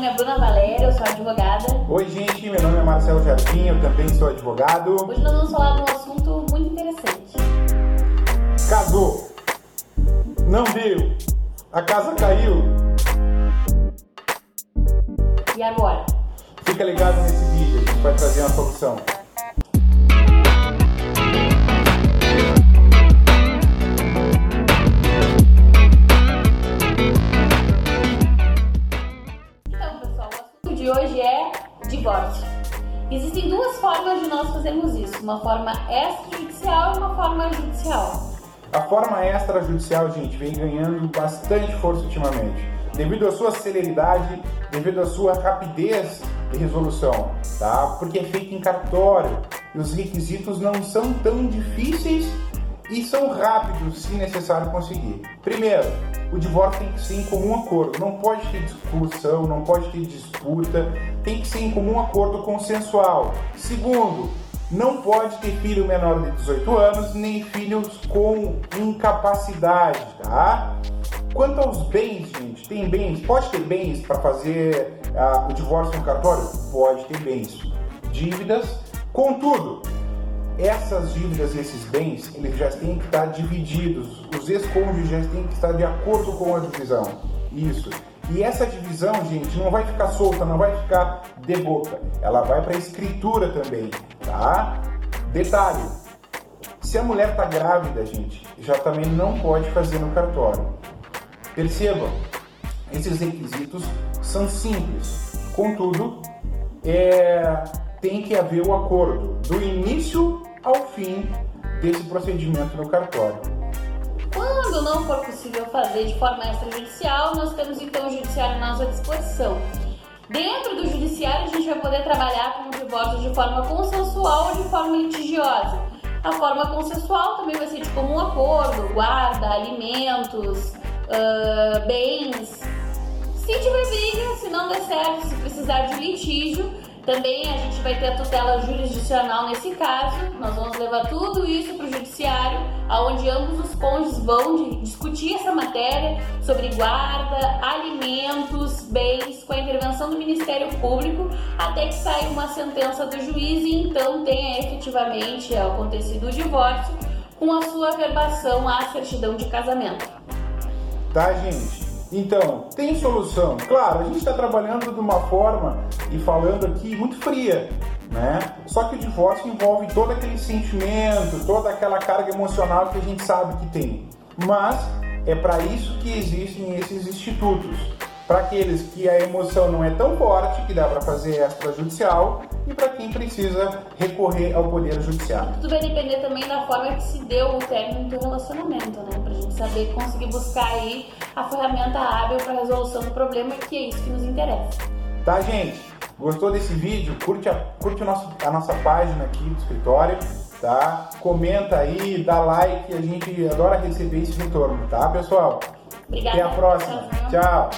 nome é Bruna Valéria, eu sou advogada. Oi, gente, meu nome é Marcelo Jardim, eu também sou advogado. Hoje nós vamos falar de um assunto muito interessante. Casou, não deu, a casa caiu. E agora? Fica ligado nesse vídeo, a gente vai trazer uma solução. Divórcio. Existem duas formas de nós fazermos isso: uma forma extrajudicial e uma forma judicial. A forma extrajudicial, gente, vem ganhando bastante força ultimamente, devido à sua celeridade, devido à sua rapidez de resolução, tá? Porque é feita em cartório e os requisitos não são tão difíceis e são rápidos, se necessário conseguir. Primeiro, o divórcio tem que ser em comum acordo, não pode ter discussão, não pode ter disputa, tem que ser em comum acordo consensual. Segundo, não pode ter filho menor de 18 anos, nem filhos com incapacidade, tá? Quanto aos bens, gente, tem bens, pode ter bens para fazer ah, o divórcio no cartório? Pode ter bens. Dívidas, contudo, essas dívidas esses bens, eles já têm que estar divididos. Os ex-cônjuges têm que estar de acordo com a divisão. Isso. E essa divisão, gente, não vai ficar solta, não vai ficar de boca. Ela vai para a escritura também, tá? Detalhe: se a mulher tá grávida, gente, já também não pode fazer no cartório. Percebam, esses requisitos são simples. Contudo, é, tem que haver o acordo do início fim desse procedimento no cartório. Quando não for possível fazer de forma extrajudicial, nós temos então o judiciário à nossa disposição. Dentro do judiciário, a gente vai poder trabalhar com o divórcio de forma consensual ou de forma litigiosa. A forma consensual também vai ser de comum acordo, guarda, alimentos, uh, bens. Se tiver briga, se não der certo, se precisar de litígio, também a gente vai ter a tutela jurisdicional nesse caso. Nós vamos levar tudo isso para o judiciário, aonde ambos os cônjuges vão discutir essa matéria sobre guarda, alimentos, bens, com a intervenção do Ministério Público, até que saia uma sentença do juiz e então tenha efetivamente acontecido o divórcio com a sua verbação à certidão de casamento. Tá, gente? Então, tem solução. Claro, a gente está trabalhando de uma forma e falando aqui muito fria, né? Só que o divórcio envolve todo aquele sentimento, toda aquela carga emocional que a gente sabe que tem. Mas é para isso que existem esses institutos. Para aqueles que a emoção não é tão forte, que dá para fazer extrajudicial, e para quem precisa recorrer ao poder judiciário. Tudo vai depender também da forma que se deu o término do relacionamento, né? Pra gente saber conseguir buscar aí a ferramenta hábil para resolução do problema, que é isso que nos interessa. Tá, gente? Gostou desse vídeo? Curte a, curte a, nosso, a nossa página aqui do escritório, tá? Comenta aí, dá like, a gente adora receber esse retorno, tá, pessoal? Obrigada. Até a próxima. Tchau. Tchau.